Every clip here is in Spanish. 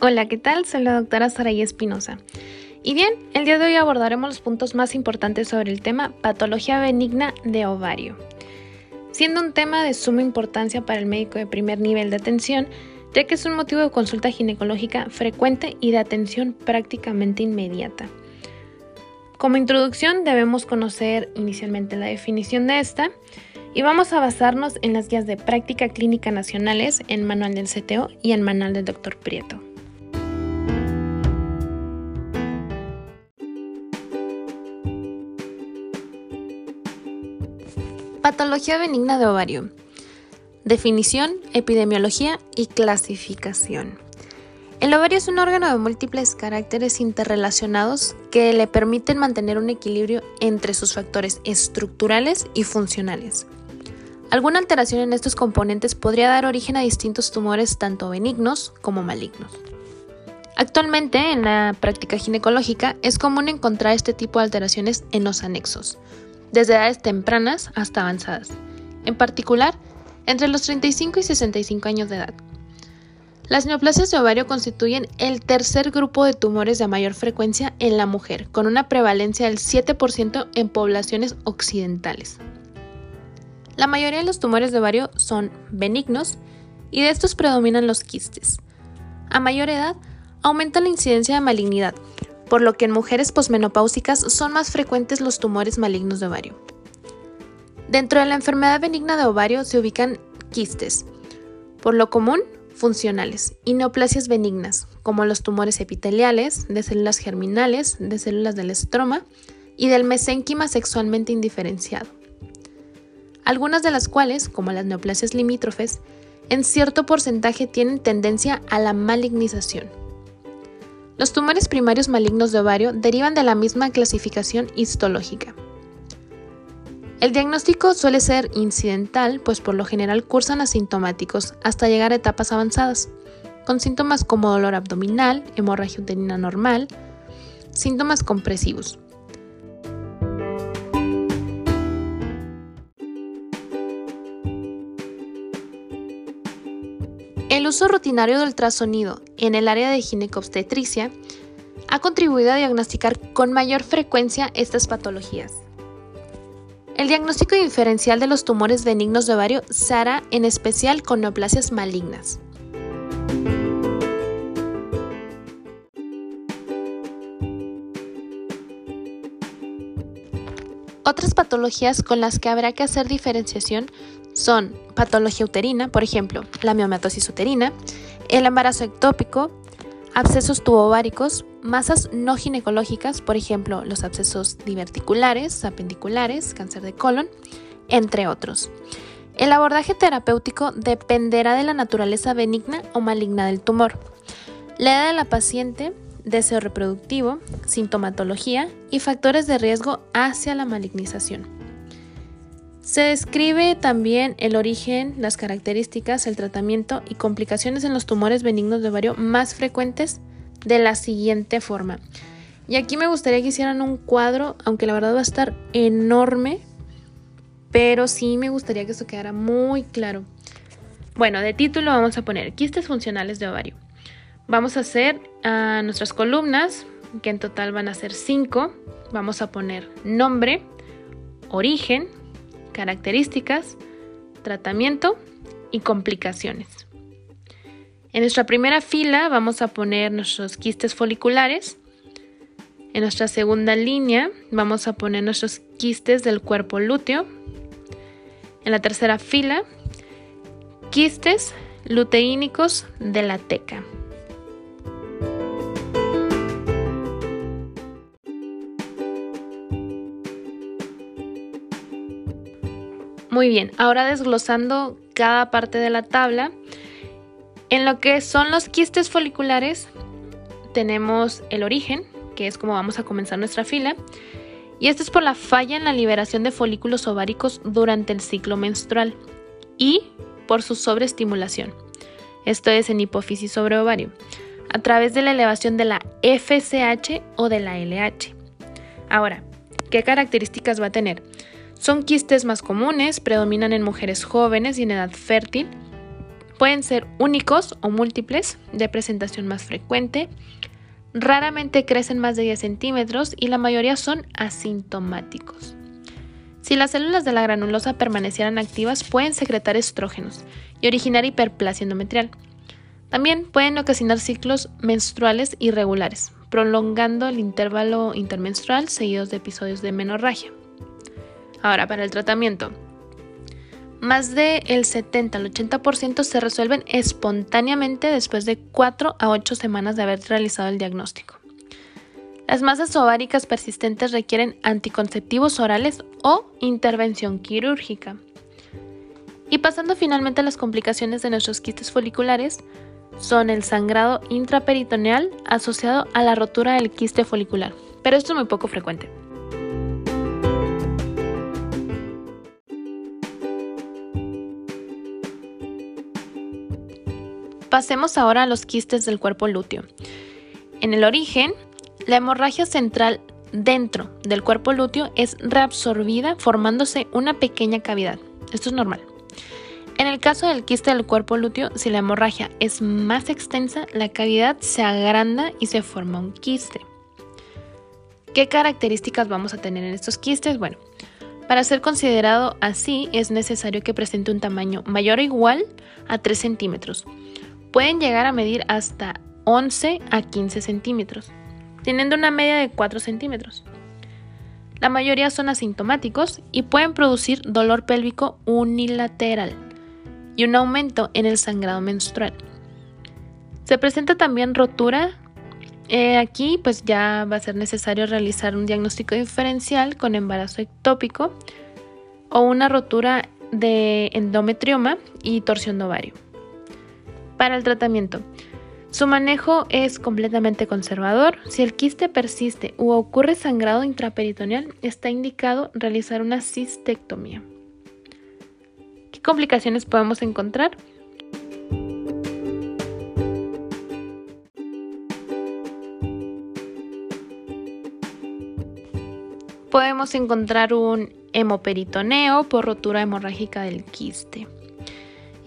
Hola, ¿qué tal? Soy la doctora Saray Espinosa. Y bien, el día de hoy abordaremos los puntos más importantes sobre el tema patología benigna de ovario. Siendo un tema de suma importancia para el médico de primer nivel de atención, ya que es un motivo de consulta ginecológica frecuente y de atención prácticamente inmediata. Como introducción debemos conocer inicialmente la definición de esta y vamos a basarnos en las guías de práctica clínica nacionales en Manual del CTO y en Manual del Dr. Prieto. Patología benigna de ovario. Definición, epidemiología y clasificación. El ovario es un órgano de múltiples caracteres interrelacionados que le permiten mantener un equilibrio entre sus factores estructurales y funcionales. Alguna alteración en estos componentes podría dar origen a distintos tumores tanto benignos como malignos. Actualmente, en la práctica ginecológica, es común encontrar este tipo de alteraciones en los anexos, desde edades tempranas hasta avanzadas, en particular entre los 35 y 65 años de edad. Las neoplasias de ovario constituyen el tercer grupo de tumores de mayor frecuencia en la mujer, con una prevalencia del 7% en poblaciones occidentales. La mayoría de los tumores de ovario son benignos y de estos predominan los quistes. A mayor edad, aumenta la incidencia de malignidad, por lo que en mujeres posmenopáusicas son más frecuentes los tumores malignos de ovario. Dentro de la enfermedad benigna de ovario se ubican quistes. Por lo común, funcionales y neoplasias benignas, como los tumores epiteliales, de células germinales, de células del estroma y del mesénquima sexualmente indiferenciado. Algunas de las cuales, como las neoplasias limítrofes, en cierto porcentaje tienen tendencia a la malignización. Los tumores primarios malignos de ovario derivan de la misma clasificación histológica. El diagnóstico suele ser incidental, pues por lo general cursan asintomáticos hasta llegar a etapas avanzadas, con síntomas como dolor abdominal, hemorragia uterina normal, síntomas compresivos. Uso rutinario del ultrasonido en el área de ginecobstetricia ha contribuido a diagnosticar con mayor frecuencia estas patologías. El diagnóstico diferencial de los tumores benignos de ovario se hará en especial con neoplasias malignas. Otras patologías con las que habrá que hacer diferenciación son patología uterina, por ejemplo, la miomatosis uterina, el embarazo ectópico, abscesos tubováricos, masas no ginecológicas, por ejemplo, los abscesos diverticulares, apendiculares, cáncer de colon, entre otros. El abordaje terapéutico dependerá de la naturaleza benigna o maligna del tumor, la edad de la paciente, deseo reproductivo, sintomatología y factores de riesgo hacia la malignización. Se describe también el origen, las características, el tratamiento y complicaciones en los tumores benignos de ovario más frecuentes de la siguiente forma. Y aquí me gustaría que hicieran un cuadro, aunque la verdad va a estar enorme, pero sí me gustaría que esto quedara muy claro. Bueno, de título vamos a poner quistes funcionales de ovario. Vamos a hacer a nuestras columnas, que en total van a ser cinco. Vamos a poner nombre, origen, características, tratamiento y complicaciones. En nuestra primera fila vamos a poner nuestros quistes foliculares. En nuestra segunda línea vamos a poner nuestros quistes del cuerpo lúteo. En la tercera fila, quistes luteínicos de la teca. Muy bien, ahora desglosando cada parte de la tabla. En lo que son los quistes foliculares, tenemos el origen, que es como vamos a comenzar nuestra fila. Y esto es por la falla en la liberación de folículos ováricos durante el ciclo menstrual y por su sobreestimulación. Esto es en hipófisis sobre ovario, a través de la elevación de la FSH o de la LH. Ahora, ¿qué características va a tener? Son quistes más comunes, predominan en mujeres jóvenes y en edad fértil, Pueden ser únicos o múltiples, de presentación más frecuente. Raramente crecen más de 10 centímetros y la mayoría son asintomáticos. Si las células de la granulosa permanecieran activas, pueden secretar estrógenos y originar hiperplasia endometrial. También pueden ocasionar ciclos menstruales irregulares, prolongando el intervalo intermenstrual seguidos de episodios de menorragia. Ahora, para el tratamiento. Más del 70 al 80% se resuelven espontáneamente después de 4 a 8 semanas de haber realizado el diagnóstico. Las masas ováricas persistentes requieren anticonceptivos orales o intervención quirúrgica. Y pasando finalmente a las complicaciones de nuestros quistes foliculares, son el sangrado intraperitoneal asociado a la rotura del quiste folicular, pero esto es muy poco frecuente. Pasemos ahora a los quistes del cuerpo lúteo. En el origen, la hemorragia central dentro del cuerpo lúteo es reabsorbida formándose una pequeña cavidad. Esto es normal. En el caso del quiste del cuerpo lúteo, si la hemorragia es más extensa, la cavidad se agranda y se forma un quiste. ¿Qué características vamos a tener en estos quistes? Bueno, para ser considerado así es necesario que presente un tamaño mayor o igual a 3 centímetros. Pueden llegar a medir hasta 11 a 15 centímetros, teniendo una media de 4 centímetros. La mayoría son asintomáticos y pueden producir dolor pélvico unilateral y un aumento en el sangrado menstrual. Se presenta también rotura. Eh, aquí pues ya va a ser necesario realizar un diagnóstico diferencial con embarazo ectópico o una rotura de endometrioma y torsión de ovario. Para el tratamiento, su manejo es completamente conservador. Si el quiste persiste u ocurre sangrado intraperitoneal, está indicado realizar una cistectomía. ¿Qué complicaciones podemos encontrar? Podemos encontrar un hemoperitoneo por rotura hemorrágica del quiste.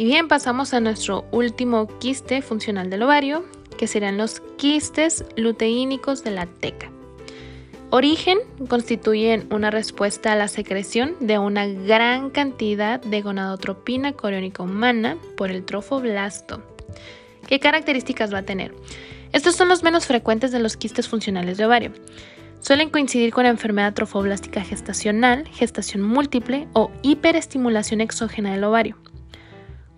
Y bien, pasamos a nuestro último quiste funcional del ovario, que serán los quistes luteínicos de la teca. Origen constituyen una respuesta a la secreción de una gran cantidad de gonadotropina coriónica humana por el trofoblasto. ¿Qué características va a tener? Estos son los menos frecuentes de los quistes funcionales de ovario. Suelen coincidir con la enfermedad trofoblástica gestacional, gestación múltiple o hiperestimulación exógena del ovario.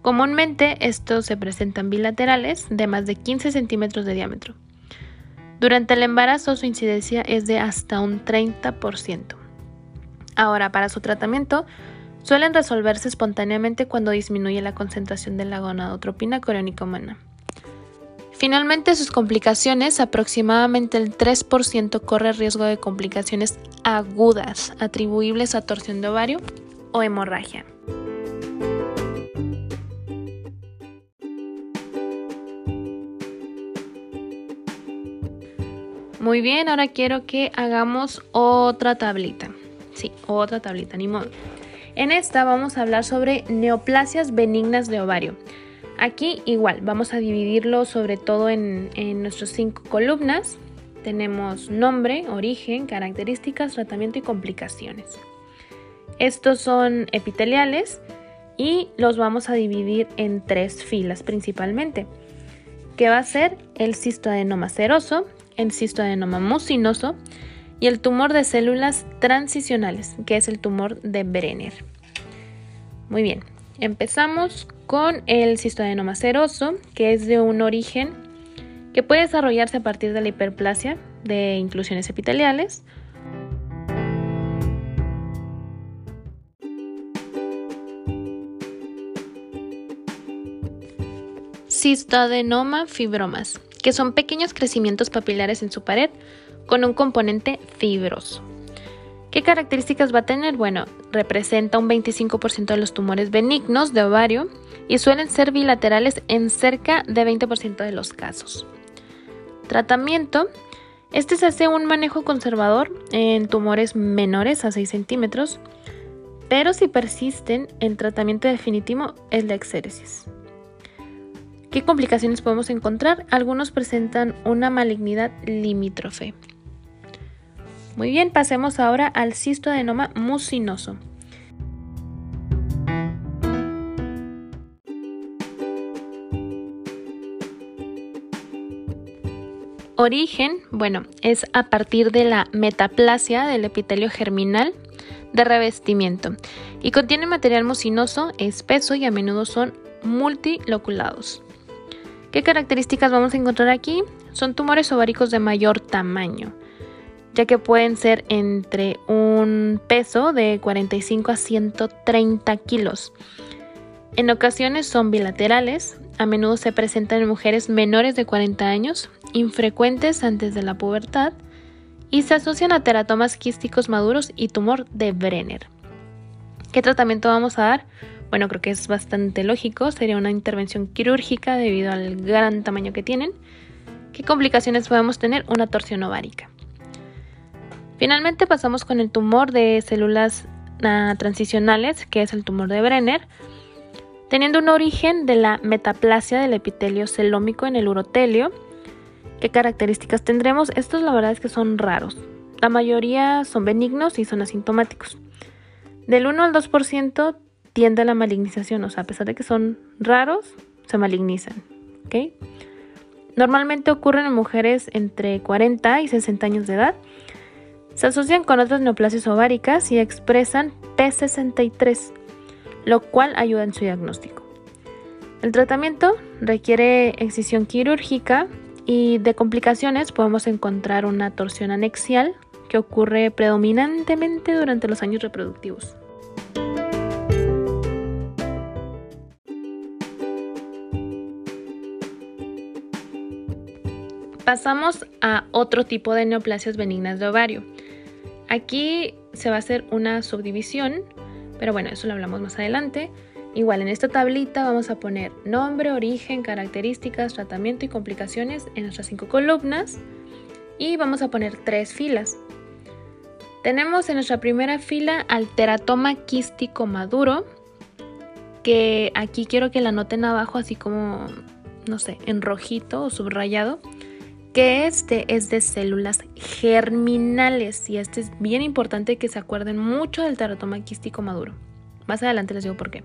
Comúnmente estos se presentan bilaterales de más de 15 centímetros de diámetro. Durante el embarazo su incidencia es de hasta un 30%. Ahora, para su tratamiento, suelen resolverse espontáneamente cuando disminuye la concentración de la gonadotropina coriónica humana. Finalmente, sus complicaciones, aproximadamente el 3% corre riesgo de complicaciones agudas atribuibles a torsión de ovario o hemorragia. Muy bien, ahora quiero que hagamos otra tablita. Sí, otra tablita, ni modo. En esta vamos a hablar sobre neoplasias benignas de ovario. Aquí igual, vamos a dividirlo sobre todo en, en nuestras cinco columnas. Tenemos nombre, origen, características, tratamiento y complicaciones. Estos son epiteliales y los vamos a dividir en tres filas principalmente, que va a ser el cistoadenoma seroso, el cistoadenoma mucinoso y el tumor de células transicionales, que es el tumor de Brenner. Muy bien, empezamos con el cistoadenoma seroso, que es de un origen que puede desarrollarse a partir de la hiperplasia de inclusiones epiteliales. Cistoadenoma fibromas, que son pequeños crecimientos papilares en su pared con un componente fibroso. ¿Qué características va a tener? Bueno, representa un 25% de los tumores benignos de ovario y suelen ser bilaterales en cerca de 20% de los casos. Tratamiento. Este se hace un manejo conservador en tumores menores a 6 centímetros, pero si persisten, el tratamiento definitivo es la exéresis. ¿Qué complicaciones podemos encontrar? Algunos presentan una malignidad limítrofe. Muy bien, pasemos ahora al cistoadenoma mucinoso. Origen, bueno, es a partir de la metaplasia del epitelio germinal de revestimiento y contiene material mucinoso espeso y a menudo son multiloculados. ¿Qué características vamos a encontrar aquí? Son tumores ováricos de mayor tamaño, ya que pueden ser entre un peso de 45 a 130 kilos. En ocasiones son bilaterales, a menudo se presentan en mujeres menores de 40 años, infrecuentes antes de la pubertad y se asocian a teratomas quísticos maduros y tumor de Brenner. ¿Qué tratamiento vamos a dar? Bueno, creo que es bastante lógico, sería una intervención quirúrgica debido al gran tamaño que tienen. ¿Qué complicaciones podemos tener? Una torsión ovárica. Finalmente pasamos con el tumor de células ah, transicionales, que es el tumor de Brenner teniendo un origen de la metaplasia del epitelio celómico en el urotelio. ¿Qué características tendremos? Estos la verdad es que son raros. La mayoría son benignos y son asintomáticos. Del 1 al 2% tiende a la malignización, o sea, a pesar de que son raros, se malignizan. Normalmente ocurren en mujeres entre 40 y 60 años de edad. Se asocian con otras neoplasias ováricas y expresan P63, lo cual ayuda en su diagnóstico. El tratamiento requiere excisión quirúrgica y de complicaciones podemos encontrar una torsión anexial que ocurre predominantemente durante los años reproductivos. Pasamos a otro tipo de neoplasias benignas de ovario. Aquí se va a hacer una subdivisión pero bueno, eso lo hablamos más adelante. Igual en esta tablita vamos a poner nombre, origen, características, tratamiento y complicaciones en nuestras cinco columnas y vamos a poner tres filas. Tenemos en nuestra primera fila al teratoma quístico maduro, que aquí quiero que la noten abajo así como, no sé, en rojito o subrayado, que este es de células germinales y este es bien importante que se acuerden mucho del teratoma quístico maduro. Más adelante les digo por qué.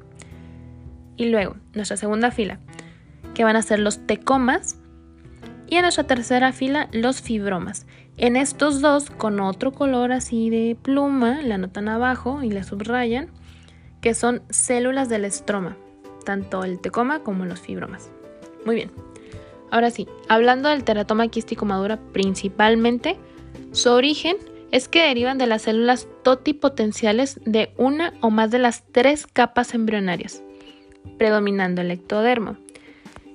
Y luego, nuestra segunda fila, que van a ser los tecomas. Y en nuestra tercera fila, los fibromas. En estos dos, con otro color así de pluma, la anotan abajo y la subrayan, que son células del estroma, tanto el tecoma como los fibromas. Muy bien. Ahora sí, hablando del teratoma quístico madura principalmente, su origen es que derivan de las células totipotenciales de una o más de las tres capas embrionarias, predominando el ectodermo.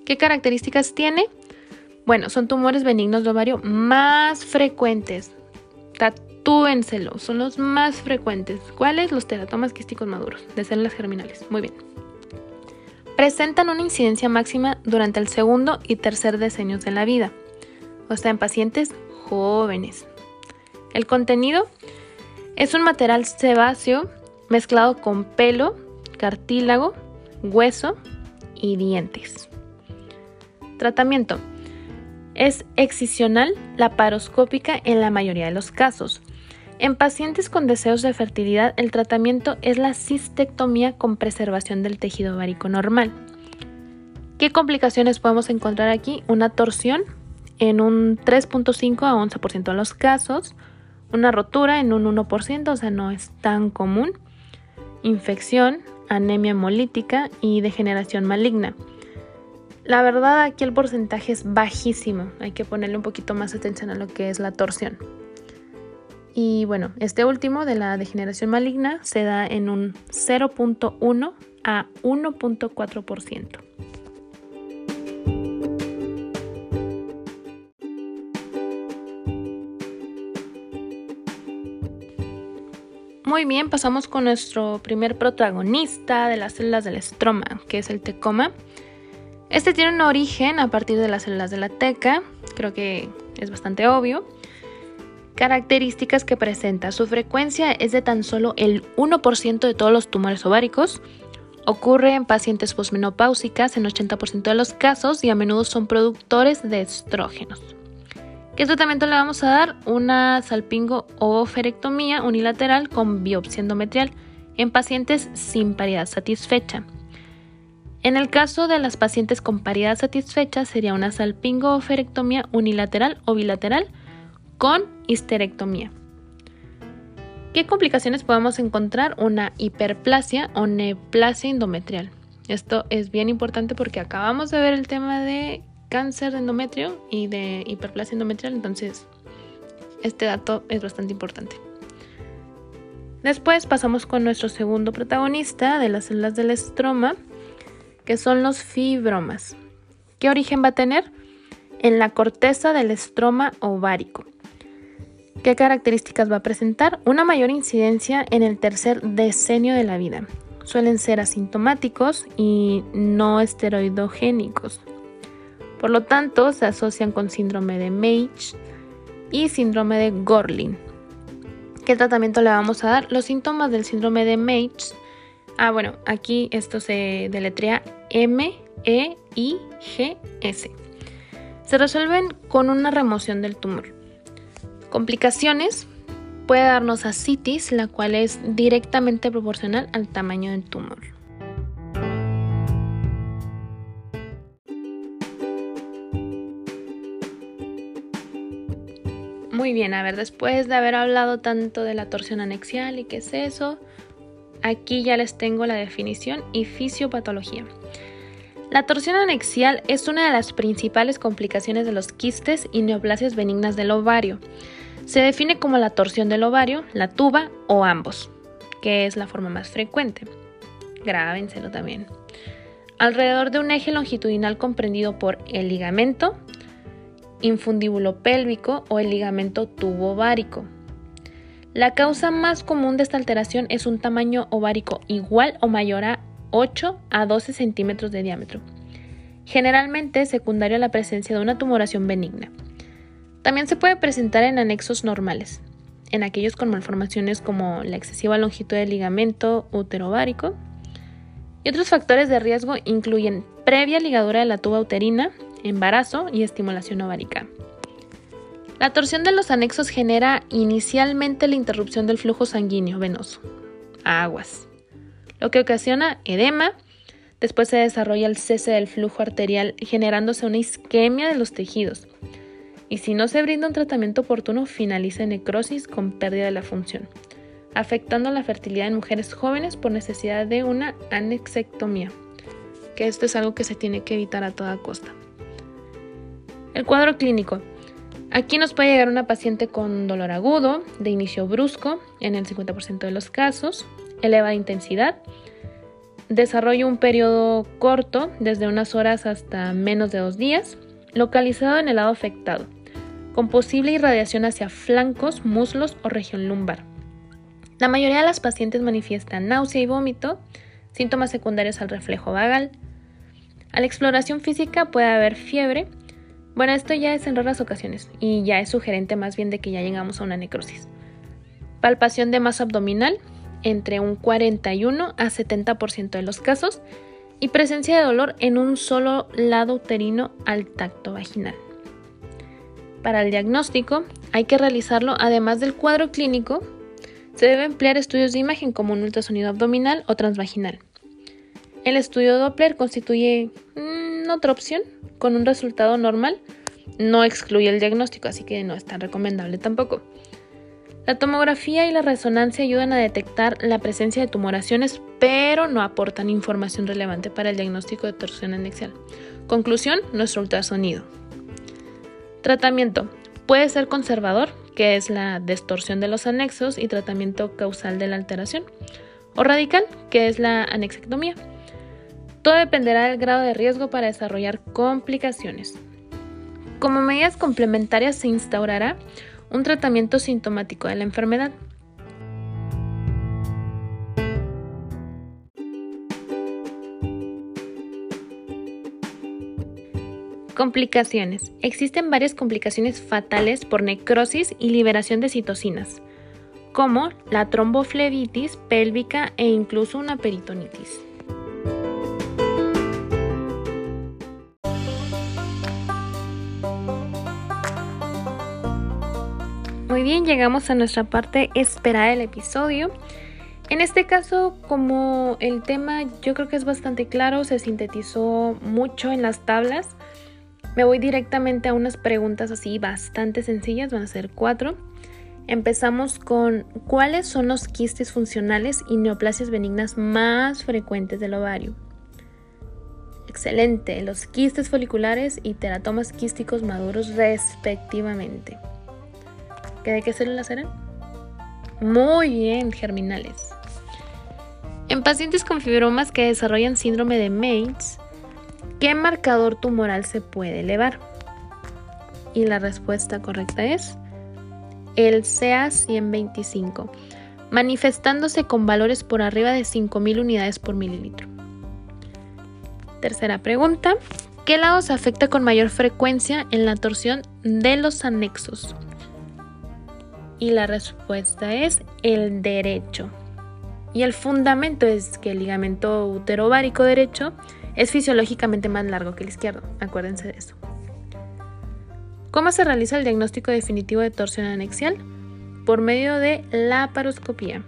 ¿Qué características tiene? Bueno, son tumores benignos de ovario más frecuentes. Tatúenselo, son los más frecuentes. ¿Cuáles? Los teratomas quísticos maduros, de células germinales. Muy bien presentan una incidencia máxima durante el segundo y tercer decenios de la vida, o sea, en pacientes jóvenes. El contenido es un material sebáceo mezclado con pelo, cartílago, hueso y dientes. Tratamiento. Es excisional laparoscópica en la mayoría de los casos. En pacientes con deseos de fertilidad, el tratamiento es la cistectomía con preservación del tejido ovárico normal. ¿Qué complicaciones podemos encontrar aquí? Una torsión en un 3.5 a 11% de los casos, una rotura en un 1%, o sea, no es tan común, infección, anemia hemolítica y degeneración maligna. La verdad aquí el porcentaje es bajísimo, hay que ponerle un poquito más atención a lo que es la torsión. Y bueno, este último de la degeneración maligna se da en un 0.1 a 1.4%. Muy bien, pasamos con nuestro primer protagonista de las células del estroma, que es el tecoma. Este tiene un origen a partir de las células de la teca, creo que es bastante obvio. Características que presenta. Su frecuencia es de tan solo el 1% de todos los tumores ováricos. Ocurre en pacientes posmenopáusicas en 80% de los casos y a menudo son productores de estrógenos. ¿Qué tratamiento le vamos a dar? Una salpingo o unilateral con biopsia endometrial en pacientes sin paridad satisfecha. En el caso de las pacientes con paridad satisfecha sería una salpingo o unilateral o bilateral con histerectomía. ¿Qué complicaciones podemos encontrar? Una hiperplasia o neoplasia endometrial. Esto es bien importante porque acabamos de ver el tema de cáncer de endometrio y de hiperplasia endometrial, entonces este dato es bastante importante. Después pasamos con nuestro segundo protagonista de las células del estroma, que son los fibromas. ¿Qué origen va a tener? En la corteza del estroma ovárico. ¿Qué características va a presentar? Una mayor incidencia en el tercer decenio de la vida. Suelen ser asintomáticos y no esteroidogénicos. Por lo tanto, se asocian con síndrome de Mage y síndrome de Gorlin. ¿Qué tratamiento le vamos a dar? Los síntomas del síndrome de Mage. Ah, bueno, aquí esto se deletrea M-E-I-G-S. Se resuelven con una remoción del tumor. Complicaciones. Puede darnos ascitis, la cual es directamente proporcional al tamaño del tumor. Muy bien, a ver, después de haber hablado tanto de la torsión anexial y qué es eso, aquí ya les tengo la definición y fisiopatología. La torsión anexial es una de las principales complicaciones de los quistes y neoplasias benignas del ovario. Se define como la torsión del ovario, la tuba o ambos, que es la forma más frecuente. Grábenselo también. Alrededor de un eje longitudinal comprendido por el ligamento, infundíbulo pélvico o el ligamento tubo ovárico. La causa más común de esta alteración es un tamaño ovárico igual o mayor a 8 a 12 centímetros de diámetro, generalmente secundario a la presencia de una tumoración benigna. También se puede presentar en anexos normales, en aquellos con malformaciones como la excesiva longitud del ligamento uterovárico. Y otros factores de riesgo incluyen previa ligadura de la tuba uterina, embarazo y estimulación ovárica. La torsión de los anexos genera inicialmente la interrupción del flujo sanguíneo venoso, aguas, lo que ocasiona edema, después se desarrolla el cese del flujo arterial generándose una isquemia de los tejidos, y si no se brinda un tratamiento oportuno finaliza en necrosis con pérdida de la función, afectando la fertilidad en mujeres jóvenes por necesidad de una anexectomía, que esto es algo que se tiene que evitar a toda costa. El cuadro clínico. Aquí nos puede llegar una paciente con dolor agudo, de inicio brusco, en el 50% de los casos, elevada intensidad, desarrollo un periodo corto, desde unas horas hasta menos de dos días, localizado en el lado afectado, con posible irradiación hacia flancos, muslos o región lumbar. La mayoría de las pacientes manifiestan náusea y vómito, síntomas secundarios al reflejo vagal. A la exploración física puede haber fiebre. Bueno, esto ya es en raras ocasiones y ya es sugerente más bien de que ya llegamos a una necrosis. Palpación de masa abdominal entre un 41 a 70% de los casos y presencia de dolor en un solo lado uterino al tacto vaginal. Para el diagnóstico hay que realizarlo además del cuadro clínico, se debe emplear estudios de imagen como un ultrasonido abdominal o transvaginal. El estudio Doppler constituye mm, otra opción con un resultado normal, no excluye el diagnóstico, así que no es tan recomendable tampoco. La tomografía y la resonancia ayudan a detectar la presencia de tumoraciones, pero no aportan información relevante para el diagnóstico de torsión anexial. Conclusión, nuestro ultrasonido. Tratamiento. Puede ser conservador, que es la distorsión de los anexos y tratamiento causal de la alteración, o radical, que es la anexectomía. Todo dependerá del grado de riesgo para desarrollar complicaciones. Como medidas complementarias se instaurará un tratamiento sintomático de la enfermedad. Complicaciones. Existen varias complicaciones fatales por necrosis y liberación de citocinas, como la tromboflebitis pélvica e incluso una peritonitis. Muy bien, llegamos a nuestra parte esperada del episodio. En este caso, como el tema yo creo que es bastante claro, se sintetizó mucho en las tablas, me voy directamente a unas preguntas así bastante sencillas, van a ser cuatro. Empezamos con cuáles son los quistes funcionales y neoplasias benignas más frecuentes del ovario. Excelente, los quistes foliculares y teratomas quísticos maduros respectivamente. ¿De qué células eran? Muy bien, germinales. En pacientes con fibromas que desarrollan síndrome de Mates, ¿qué marcador tumoral se puede elevar? Y la respuesta correcta es el CA125, manifestándose con valores por arriba de 5.000 unidades por mililitro. Tercera pregunta, ¿qué lado se afecta con mayor frecuencia en la torsión de los anexos? Y la respuesta es el derecho. Y el fundamento es que el ligamento uterovárico derecho es fisiológicamente más largo que el izquierdo. Acuérdense de eso. ¿Cómo se realiza el diagnóstico definitivo de torsión anexial? Por medio de la paroscopía.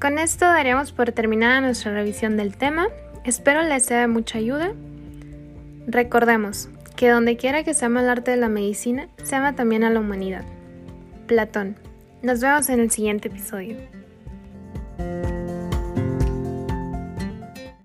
Con esto daríamos por terminada nuestra revisión del tema. Espero les sea de mucha ayuda. Recordemos, que donde quiera que se ama el arte de la medicina, se ama también a la humanidad. Platón. Nos vemos en el siguiente episodio.